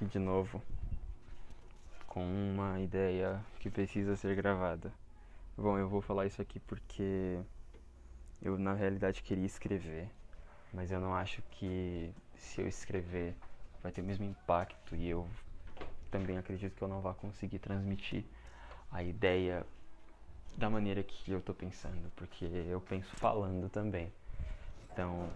Aqui de novo com uma ideia que precisa ser gravada. Bom, eu vou falar isso aqui porque eu na realidade queria escrever, mas eu não acho que se eu escrever vai ter o mesmo impacto e eu também acredito que eu não vá conseguir transmitir a ideia da maneira que eu tô pensando, porque eu penso falando também. Então,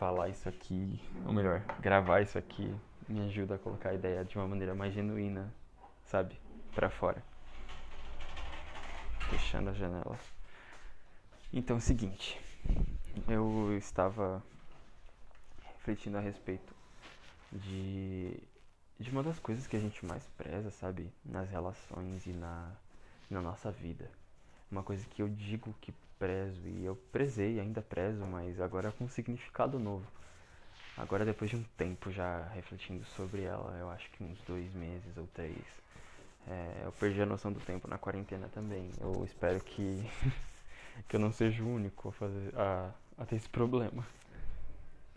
falar isso aqui, ou melhor, gravar isso aqui me ajuda a colocar a ideia de uma maneira mais genuína, sabe? Para fora. Fechando a janela. Então é o seguinte, eu estava refletindo a respeito de, de uma das coisas que a gente mais preza, sabe? Nas relações e na, na nossa vida. Uma coisa que eu digo que prezo e eu prezei, ainda prezo, mas agora com um significado novo. Agora, depois de um tempo já refletindo sobre ela, eu acho que uns dois meses ou três, é, eu perdi a noção do tempo na quarentena também. Eu espero que, que eu não seja o único a, fazer, a, a ter esse problema.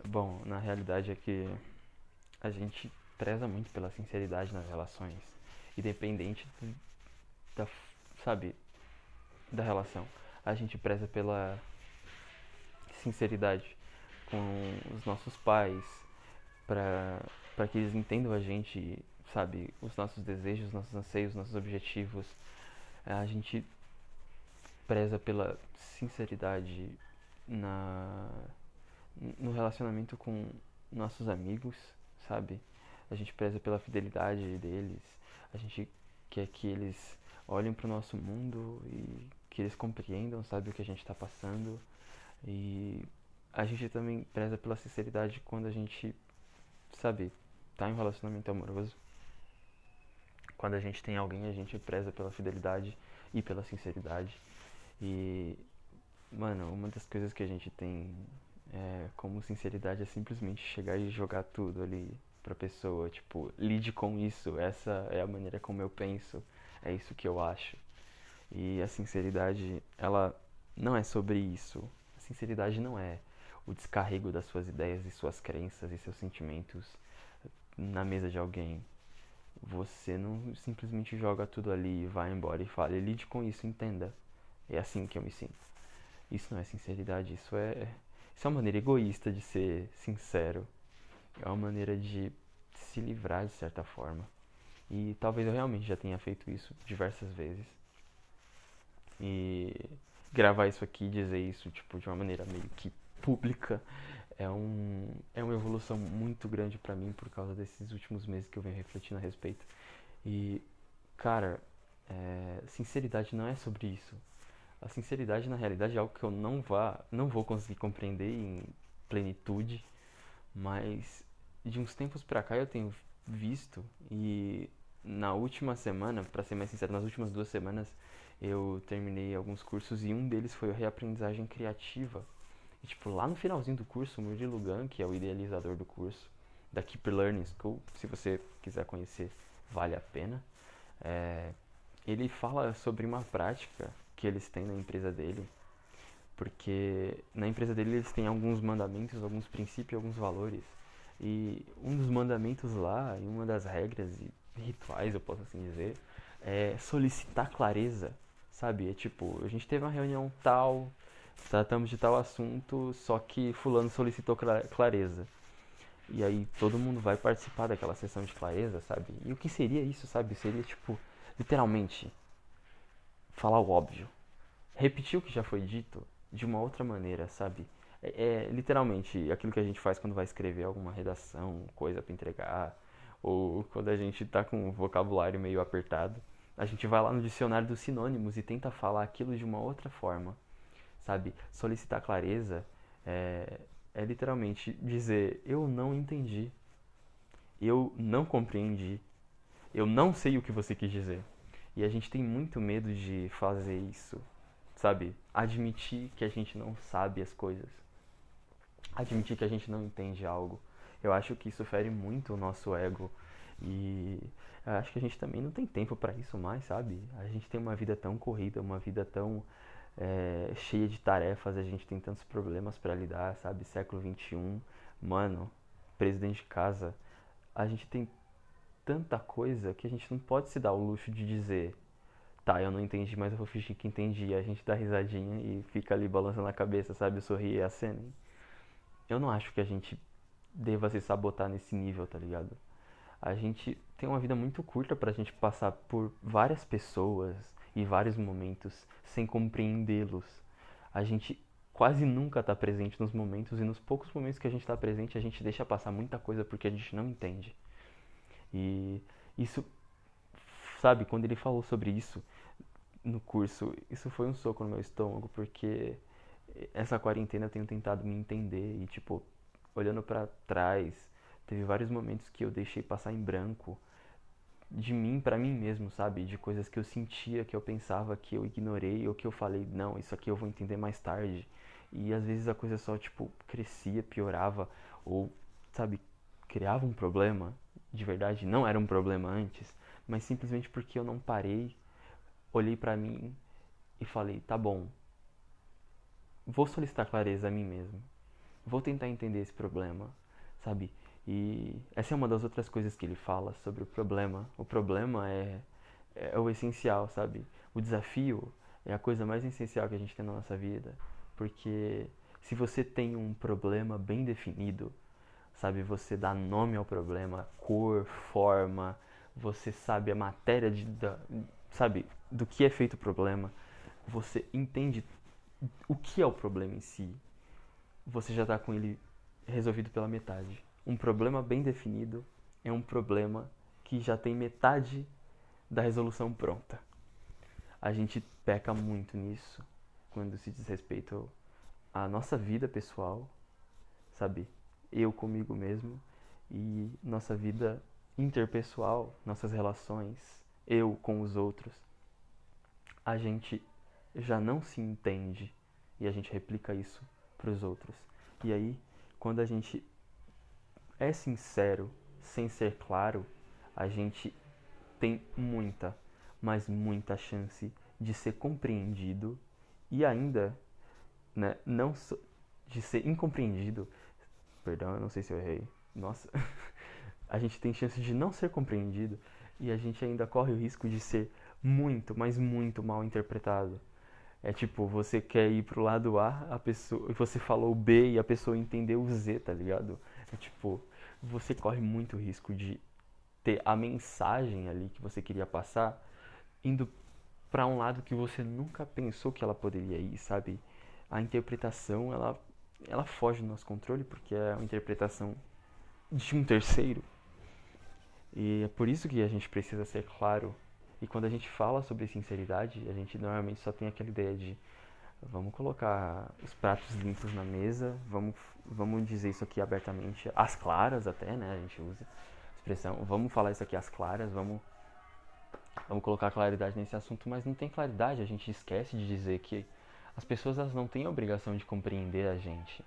Bom, na realidade é que a gente preza muito pela sinceridade nas relações, independente do, da, sabe, da relação. A gente preza pela sinceridade com os nossos pais, para que eles entendam a gente, sabe, os nossos desejos, os nossos anseios, os nossos objetivos. A gente preza pela sinceridade na no relacionamento com nossos amigos, sabe? A gente preza pela fidelidade deles. A gente quer que eles olhem para o nosso mundo e que eles compreendam, sabe, o que a gente está passando. E a gente também preza pela sinceridade quando a gente, sabe, tá em relacionamento amoroso. Quando a gente tem alguém, a gente preza pela fidelidade e pela sinceridade. E, mano, uma das coisas que a gente tem é, como sinceridade é simplesmente chegar e jogar tudo ali pra pessoa. Tipo, lide com isso. Essa é a maneira como eu penso. É isso que eu acho. E a sinceridade, ela não é sobre isso. A sinceridade não é o descarrego das suas ideias e suas crenças e seus sentimentos na mesa de alguém. Você não simplesmente joga tudo ali, vai embora e fala, lide com isso, entenda. É assim que eu me sinto. Isso não é sinceridade, isso é, isso é uma maneira egoísta de ser sincero. É uma maneira de se livrar de certa forma. E talvez eu realmente já tenha feito isso diversas vezes. E gravar isso aqui, dizer isso, tipo, de uma maneira meio que pública é, um, é uma evolução muito grande para mim por causa desses últimos meses que eu venho refletindo a respeito. E, cara, é, sinceridade não é sobre isso. A sinceridade, na realidade, é algo que eu não, vá, não vou conseguir compreender em plenitude, mas de uns tempos pra cá eu tenho visto e na última semana, para ser mais sincero, nas últimas duas semanas eu terminei alguns cursos e um deles foi a reaprendizagem criativa e, tipo, lá no finalzinho do curso, o Murilo Gun, que é o idealizador do curso, da Keep Learning School, se você quiser conhecer, vale a pena. É, ele fala sobre uma prática que eles têm na empresa dele, porque na empresa dele eles têm alguns mandamentos, alguns princípios, alguns valores. E um dos mandamentos lá, e uma das regras e rituais, eu posso assim dizer, é solicitar clareza, sabe? É tipo, a gente teve uma reunião tal, tratamos de tal assunto, só que fulano solicitou clareza. E aí todo mundo vai participar daquela sessão de clareza, sabe? E o que seria isso, sabe? Seria tipo, literalmente, falar o óbvio. Repetir o que já foi dito de uma outra maneira, sabe? É, é literalmente aquilo que a gente faz quando vai escrever alguma redação, coisa para entregar, ou quando a gente tá com o vocabulário meio apertado. A gente vai lá no dicionário dos sinônimos e tenta falar aquilo de uma outra forma sabe? Solicitar clareza é, é literalmente dizer: eu não entendi, eu não compreendi, eu não sei o que você quis dizer. E a gente tem muito medo de fazer isso, sabe? Admitir que a gente não sabe as coisas, admitir que a gente não entende algo. Eu acho que isso fere muito o nosso ego e acho que a gente também não tem tempo para isso mais, sabe? A gente tem uma vida tão corrida, uma vida tão é, cheia de tarefas, a gente tem tantos problemas para lidar, sabe? Século 21, mano, preso dentro de casa, a gente tem tanta coisa que a gente não pode se dar o luxo de dizer, tá, eu não entendi, mas eu vou fingir que entendi. A gente dá risadinha e fica ali balançando a cabeça, sabe? Sorrir e a cena. Eu não acho que a gente deva se sabotar nesse nível, tá ligado? A gente tem uma vida muito curta pra gente passar por várias pessoas e vários momentos sem compreendê-los. A gente quase nunca está presente nos momentos e nos poucos momentos que a gente está presente a gente deixa passar muita coisa porque a gente não entende. E isso, sabe, quando ele falou sobre isso no curso, isso foi um soco no meu estômago porque essa quarentena eu tenho tentado me entender e tipo, olhando para trás, teve vários momentos que eu deixei passar em branco de mim para mim mesmo, sabe? De coisas que eu sentia, que eu pensava que eu ignorei ou que eu falei, não, isso aqui eu vou entender mais tarde. E às vezes a coisa só, tipo, crescia, piorava ou, sabe, criava um problema. De verdade, não era um problema antes, mas simplesmente porque eu não parei, olhei para mim e falei, tá bom. Vou solicitar clareza a mim mesmo. Vou tentar entender esse problema, sabe? E essa é uma das outras coisas que ele fala sobre o problema. O problema é, é o essencial, sabe? O desafio é a coisa mais essencial que a gente tem na nossa vida. Porque se você tem um problema bem definido, sabe? Você dá nome ao problema, cor, forma, você sabe a matéria de, da, sabe, do que é feito o problema, você entende o que é o problema em si, você já está com ele resolvido pela metade. Um problema bem definido é um problema que já tem metade da resolução pronta. A gente peca muito nisso quando se diz respeito à nossa vida pessoal, sabe? Eu comigo mesmo e nossa vida interpessoal, nossas relações, eu com os outros. A gente já não se entende e a gente replica isso para os outros. E aí, quando a gente é sincero, sem ser claro, a gente tem muita, mas muita chance de ser compreendido e ainda, né, não so, de ser incompreendido. Perdão, eu não sei se eu errei. Nossa. a gente tem chance de não ser compreendido e a gente ainda corre o risco de ser muito, mas muito mal interpretado. É tipo, você quer ir pro lado A, a pessoa, você falou B e a pessoa entendeu o Z, tá ligado? É tipo, você corre muito risco de ter a mensagem ali que você queria passar indo para um lado que você nunca pensou que ela poderia ir, sabe? A interpretação, ela ela foge do nosso controle porque é uma interpretação de um terceiro. E é por isso que a gente precisa ser claro. E quando a gente fala sobre sinceridade, a gente normalmente só tem aquela ideia de vamos colocar os pratos limpos na mesa, vamos, vamos dizer isso aqui abertamente, às claras até, né? A gente usa a expressão, vamos falar isso aqui às claras, vamos, vamos colocar claridade nesse assunto, mas não tem claridade, a gente esquece de dizer que as pessoas elas não têm a obrigação de compreender a gente.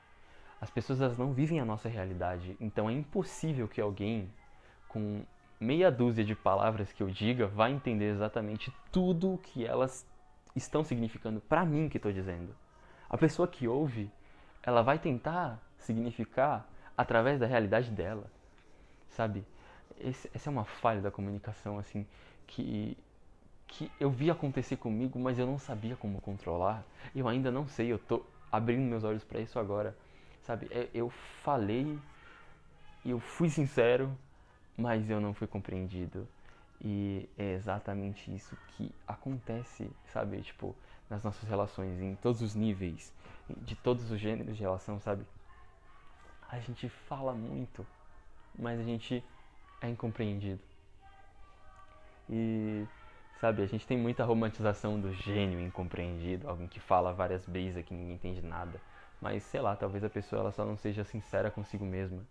As pessoas elas não vivem a nossa realidade, então é impossível que alguém com meia dúzia de palavras que eu diga vá entender exatamente tudo o que elas estão significando para mim que estou dizendo. A pessoa que ouve, ela vai tentar significar através da realidade dela, sabe? Esse, essa é uma falha da comunicação, assim, que, que eu vi acontecer comigo, mas eu não sabia como controlar. Eu ainda não sei, eu tô abrindo meus olhos para isso agora, sabe? É, eu falei, eu fui sincero, mas eu não fui compreendido. E é exatamente isso que acontece, sabe? Tipo, nas nossas relações, em todos os níveis, de todos os gêneros de relação, sabe? A gente fala muito, mas a gente é incompreendido. E, sabe, a gente tem muita romantização do gênio incompreendido, alguém que fala várias vezes que ninguém entende nada. Mas, sei lá, talvez a pessoa ela só não seja sincera consigo mesma.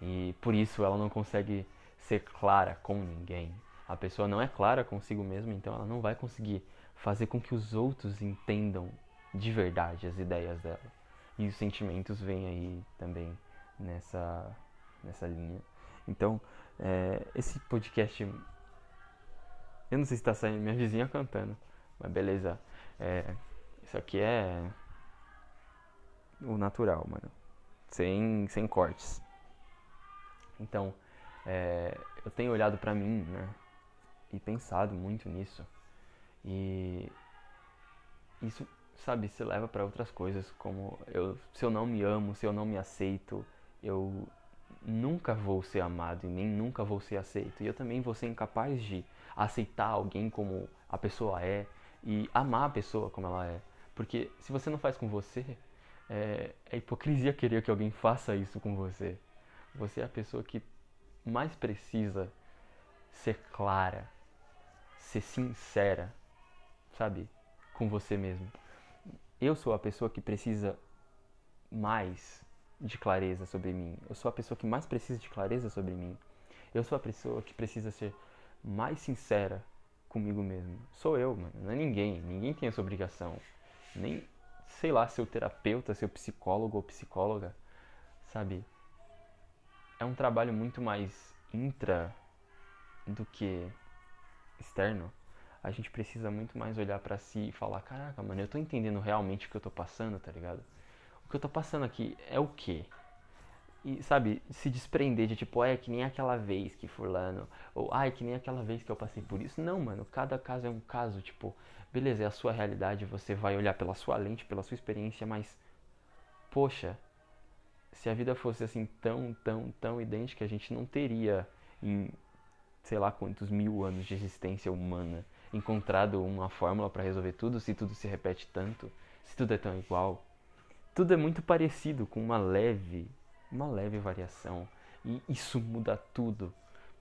E por isso ela não consegue ser clara com ninguém. A pessoa não é clara consigo mesma, então ela não vai conseguir fazer com que os outros entendam de verdade as ideias dela. E os sentimentos vêm aí também nessa, nessa linha. Então, é, esse podcast. Eu não sei se está saindo minha vizinha cantando, mas beleza. É, isso aqui é o natural, mano. Sem, sem cortes. Então, É, eu tenho olhado para mim, né? E pensado muito nisso. E isso, sabe, se leva para outras coisas, como eu, se eu não me amo, se eu não me aceito, eu nunca vou ser amado e nem nunca vou ser aceito. E eu também vou ser incapaz de aceitar alguém como a pessoa é e amar a pessoa como ela é. Porque se você não faz com você, é, é hipocrisia querer que alguém faça isso com você. Você é a pessoa que mais precisa ser clara, ser sincera, sabe? Com você mesmo. Eu sou a pessoa que precisa mais de clareza sobre mim. Eu sou a pessoa que mais precisa de clareza sobre mim. Eu sou a pessoa que precisa ser mais sincera comigo mesmo. Sou eu, mano. Não é ninguém. Ninguém tem essa obrigação. Nem, sei lá, seu terapeuta, seu psicólogo ou psicóloga, sabe? É um trabalho muito mais intra do que externo. A gente precisa muito mais olhar para si e falar: caraca, mano, eu tô entendendo realmente o que eu tô passando, tá ligado? O que eu tô passando aqui é o quê? E, sabe, se desprender de tipo, é que nem aquela vez que fulano, ou ai, que nem aquela vez que eu passei por isso. Não, mano, cada caso é um caso, tipo, beleza, é a sua realidade, você vai olhar pela sua lente, pela sua experiência, mas, poxa, se a vida fosse assim tão, tão, tão idêntica, a gente não teria em sei lá quantos mil anos de existência humana encontrado uma fórmula para resolver tudo, se tudo se repete tanto, se tudo é tão igual. Tudo é muito parecido, com uma leve uma leve variação. E isso muda tudo,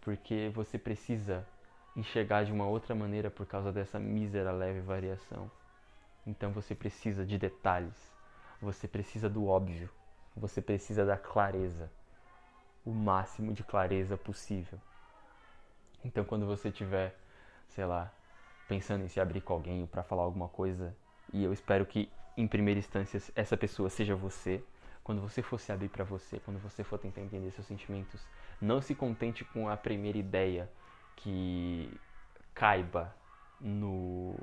porque você precisa enxergar de uma outra maneira por causa dessa mísera leve variação. Então você precisa de detalhes, você precisa do óbvio, você precisa da clareza, o máximo de clareza possível. Então quando você tiver, sei lá, pensando em se abrir com alguém para falar alguma coisa, e eu espero que em primeira instância essa pessoa seja você, quando você for se abrir para você, quando você for tentar entender seus sentimentos, não se contente com a primeira ideia que caiba no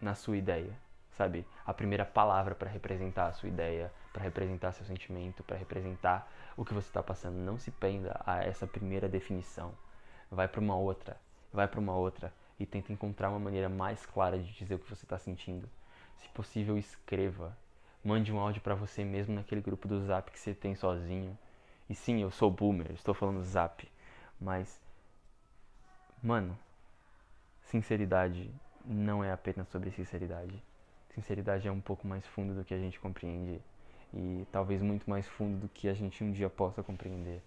na sua ideia, sabe? A primeira palavra para representar a sua ideia, para representar seu sentimento, para representar o que você está passando. Não se prenda a essa primeira definição. Vai para uma outra, vai para uma outra e tenta encontrar uma maneira mais clara de dizer o que você está sentindo. Se possível, escreva, Mande um áudio para você mesmo naquele grupo do Zap que você tem sozinho. E sim, eu sou boomer, estou falando Zap, mas mano, sinceridade não é apenas sobre sinceridade. Sinceridade é um pouco mais fundo do que a gente compreende e talvez muito mais fundo do que a gente um dia possa compreender.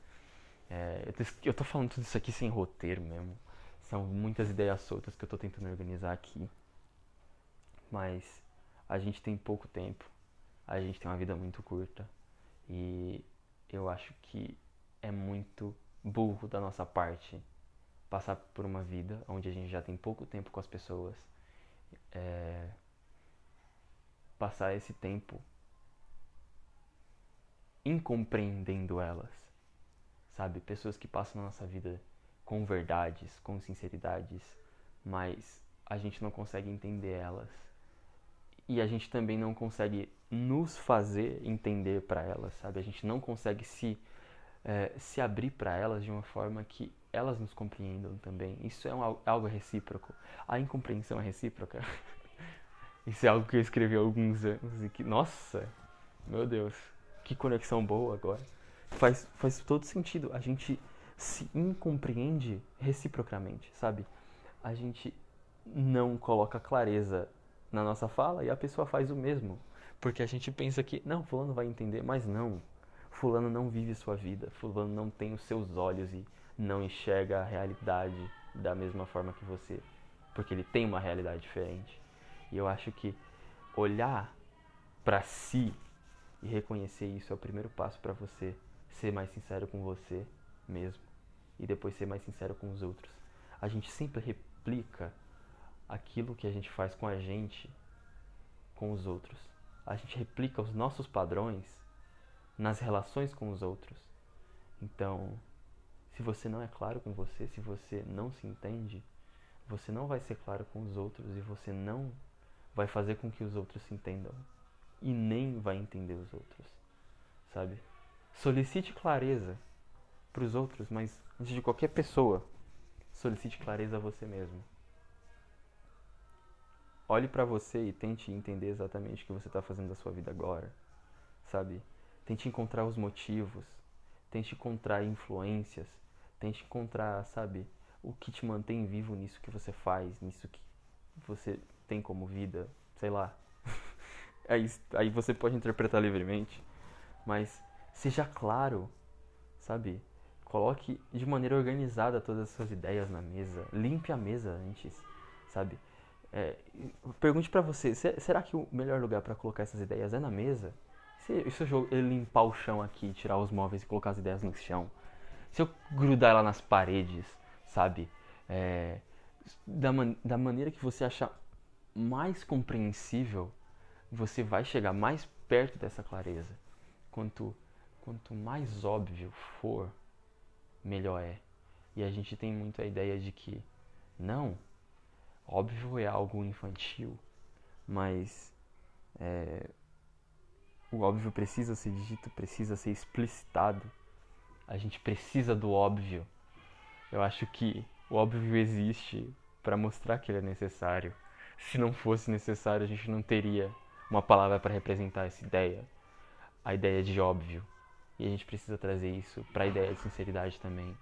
É, eu, tô, eu tô falando tudo isso aqui sem roteiro mesmo. São muitas ideias soltas que eu tô tentando organizar aqui. Mas a gente tem pouco tempo a gente tem uma vida muito curta e eu acho que é muito burro da nossa parte passar por uma vida onde a gente já tem pouco tempo com as pessoas, é, passar esse tempo incompreendendo elas, sabe? Pessoas que passam na nossa vida com verdades, com sinceridades, mas a gente não consegue entender elas e a gente também não consegue nos fazer entender para elas, sabe? A gente não consegue se é, se abrir para elas de uma forma que elas nos compreendam também. Isso é um, algo recíproco. A incompreensão é recíproca. Isso é algo que eu escrevi há alguns anos e que, nossa, meu Deus, que conexão boa agora. Faz, faz todo sentido. A gente se incompreende reciprocamente, sabe? A gente não coloca clareza na nossa fala e a pessoa faz o mesmo. Porque a gente pensa que, não, fulano vai entender, mas não. Fulano não vive sua vida, fulano não tem os seus olhos e não enxerga a realidade da mesma forma que você, porque ele tem uma realidade diferente. E eu acho que olhar para si e reconhecer isso é o primeiro passo para você ser mais sincero com você mesmo e depois ser mais sincero com os outros. A gente sempre replica aquilo que a gente faz com a gente com os outros. A gente replica os nossos padrões nas relações com os outros. Então, se você não é claro com você, se você não se entende, você não vai ser claro com os outros e você não vai fazer com que os outros se entendam e nem vai entender os outros, sabe? Solicite clareza para os outros, mas antes de qualquer pessoa, solicite clareza a você mesmo. Olhe para você e tente entender exatamente o que você está fazendo da sua vida agora, sabe? Tente encontrar os motivos, tente encontrar influências, tente encontrar, sabe, o que te mantém vivo nisso que você faz, nisso que você tem como vida, sei lá. aí, aí você pode interpretar livremente, mas seja claro, sabe? Coloque de maneira organizada todas as suas ideias na mesa, limpe a mesa antes, sabe? É, pergunte para você, será que o melhor lugar para colocar essas ideias é na mesa? Se, se eu limpar o chão aqui, tirar os móveis e colocar as ideias no chão, se eu grudar ela nas paredes, sabe? É, da, man da maneira que você achar mais compreensível, você vai chegar mais perto dessa clareza. Quanto, quanto mais óbvio for, melhor é. E a gente tem muito a ideia de que, não, óbvio é algo infantil, mas é, o óbvio precisa ser dito, precisa ser explicitado. A gente precisa do óbvio. Eu acho que o óbvio existe para mostrar que ele é necessário. Se não fosse necessário, a gente não teria uma palavra para representar essa ideia, a ideia de óbvio. E a gente precisa trazer isso para a ideia de sinceridade também.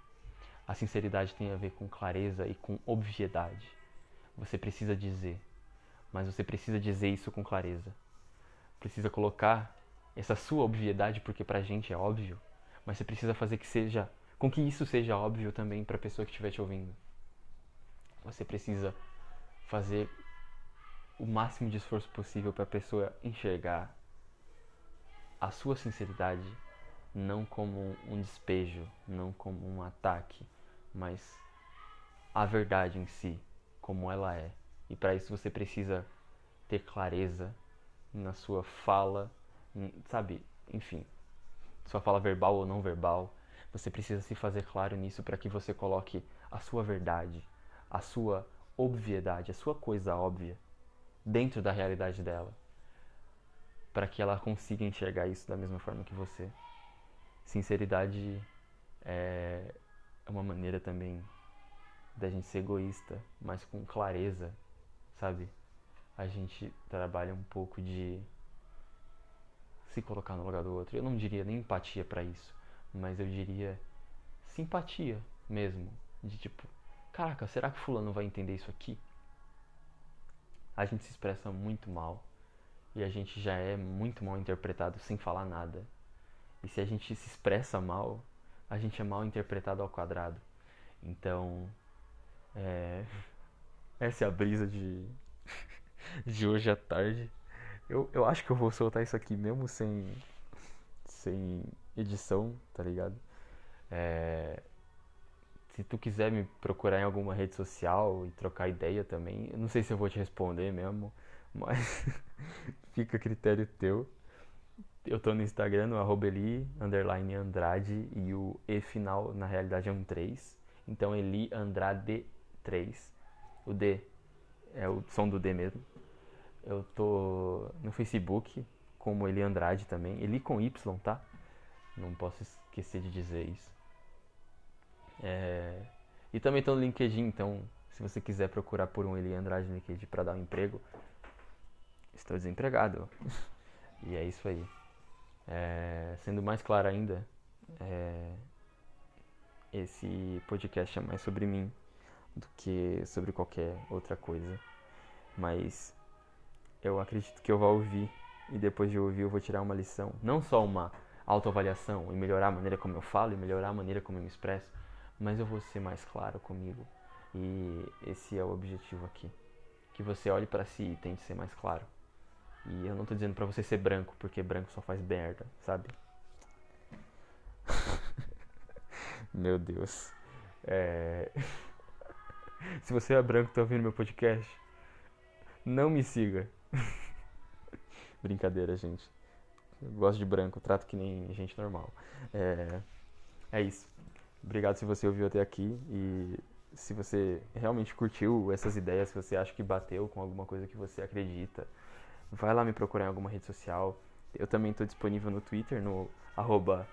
A sinceridade tem a ver com clareza e com obviedade. Você precisa dizer, mas você precisa dizer isso com clareza. Precisa colocar essa sua obviedade, porque pra gente é óbvio, mas você precisa fazer que seja, com que isso seja óbvio também para a pessoa que estiver te ouvindo. Você precisa fazer o máximo de esforço possível para a pessoa enxergar a sua sinceridade não como um despejo, não como um ataque, mas a verdade em si, como ela é. E para isso você precisa ter clareza na sua fala, sabe? Enfim, sua fala verbal ou não verbal. Você precisa se fazer claro nisso para que você coloque a sua verdade, a sua obviedade, a sua coisa óbvia dentro da realidade dela, para que ela consiga enxergar isso da mesma forma que você. Sinceridade é uma maneira também da gente ser egoísta, mas com clareza, sabe? A gente trabalha um pouco de se colocar no lugar do outro. Eu não diria nem empatia para isso, mas eu diria simpatia mesmo, de tipo, caraca, será que fulano vai entender isso aqui? A gente se expressa muito mal e a gente já é muito mal interpretado sem falar nada. E se a gente se expressa mal, a gente é mal interpretado ao quadrado. Então, é... essa é a brisa de, de hoje à tarde. Eu, eu acho que eu vou soltar isso aqui mesmo sem, sem edição, tá ligado? É... Se tu quiser me procurar em alguma rede social e trocar ideia também, eu não sei se eu vou te responder mesmo, mas fica a critério teu. Eu tô no Instagram, no Eli, underline Andrade, e o E final, na realidade, é um 3. Então, Eli Andrade 3. O D é o som do D mesmo. Eu tô no Facebook, como Eli Andrade também. Eli com Y, tá? Não posso esquecer de dizer isso. É... E também tô no LinkedIn, então se você quiser procurar por um Eli Andrade LinkedIn para dar um emprego, estou desempregado. e é isso aí. É... Sendo mais claro ainda, é... esse podcast é mais sobre mim do que sobre qualquer outra coisa. Mas eu acredito que eu vou ouvir e depois de ouvir eu vou tirar uma lição, não só uma autoavaliação e melhorar a maneira como eu falo e melhorar a maneira como eu me expresso, mas eu vou ser mais claro comigo. E esse é o objetivo aqui. Que você olhe para si e tente ser mais claro. E eu não tô dizendo para você ser branco, porque branco só faz merda, sabe? meu Deus. É... Se você é branco e tá ouvindo meu podcast, não me siga. Brincadeira, gente. Eu gosto de branco, trato que nem gente normal. É, é isso. Obrigado se você ouviu até aqui e se você realmente curtiu essas ideias, se você acha que bateu com alguma coisa que você acredita, vai lá me procurar em alguma rede social. Eu também estou disponível no Twitter, no arroba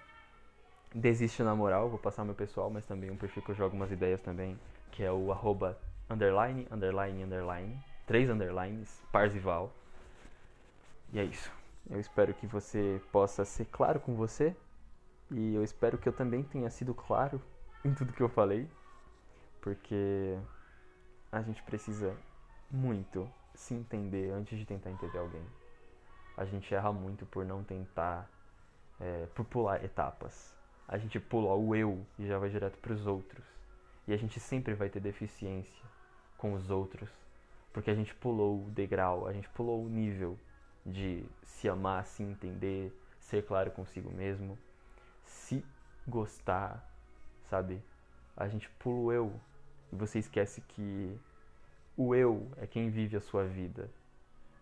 Desiste na moral, vou passar meu pessoal, mas também um perfil que eu jogo umas ideias também, que é o arroba underline, underline, underline, três underlines, Parzival. E é isso. Eu espero que você possa ser claro com você. E eu espero que eu também tenha sido claro em tudo que eu falei. Porque a gente precisa muito se entender antes de tentar entender alguém. A gente erra muito por não tentar, é, por pular etapas. A gente pula o eu e já vai direto para os outros. E a gente sempre vai ter deficiência com os outros, porque a gente pulou o degrau, a gente pulou o nível de se amar, se entender, ser claro consigo mesmo, se gostar, sabe? A gente pula o eu e você esquece que o eu é quem vive a sua vida.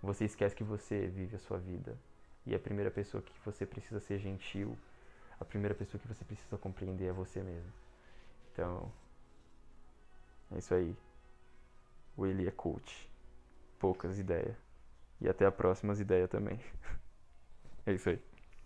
Você esquece que você vive a sua vida. E a primeira pessoa que você precisa ser gentil, a primeira pessoa que você precisa compreender é você mesmo. Então, é isso aí. O Eli é coach. Poucas ideias. E até a próxima ideia também. é isso aí.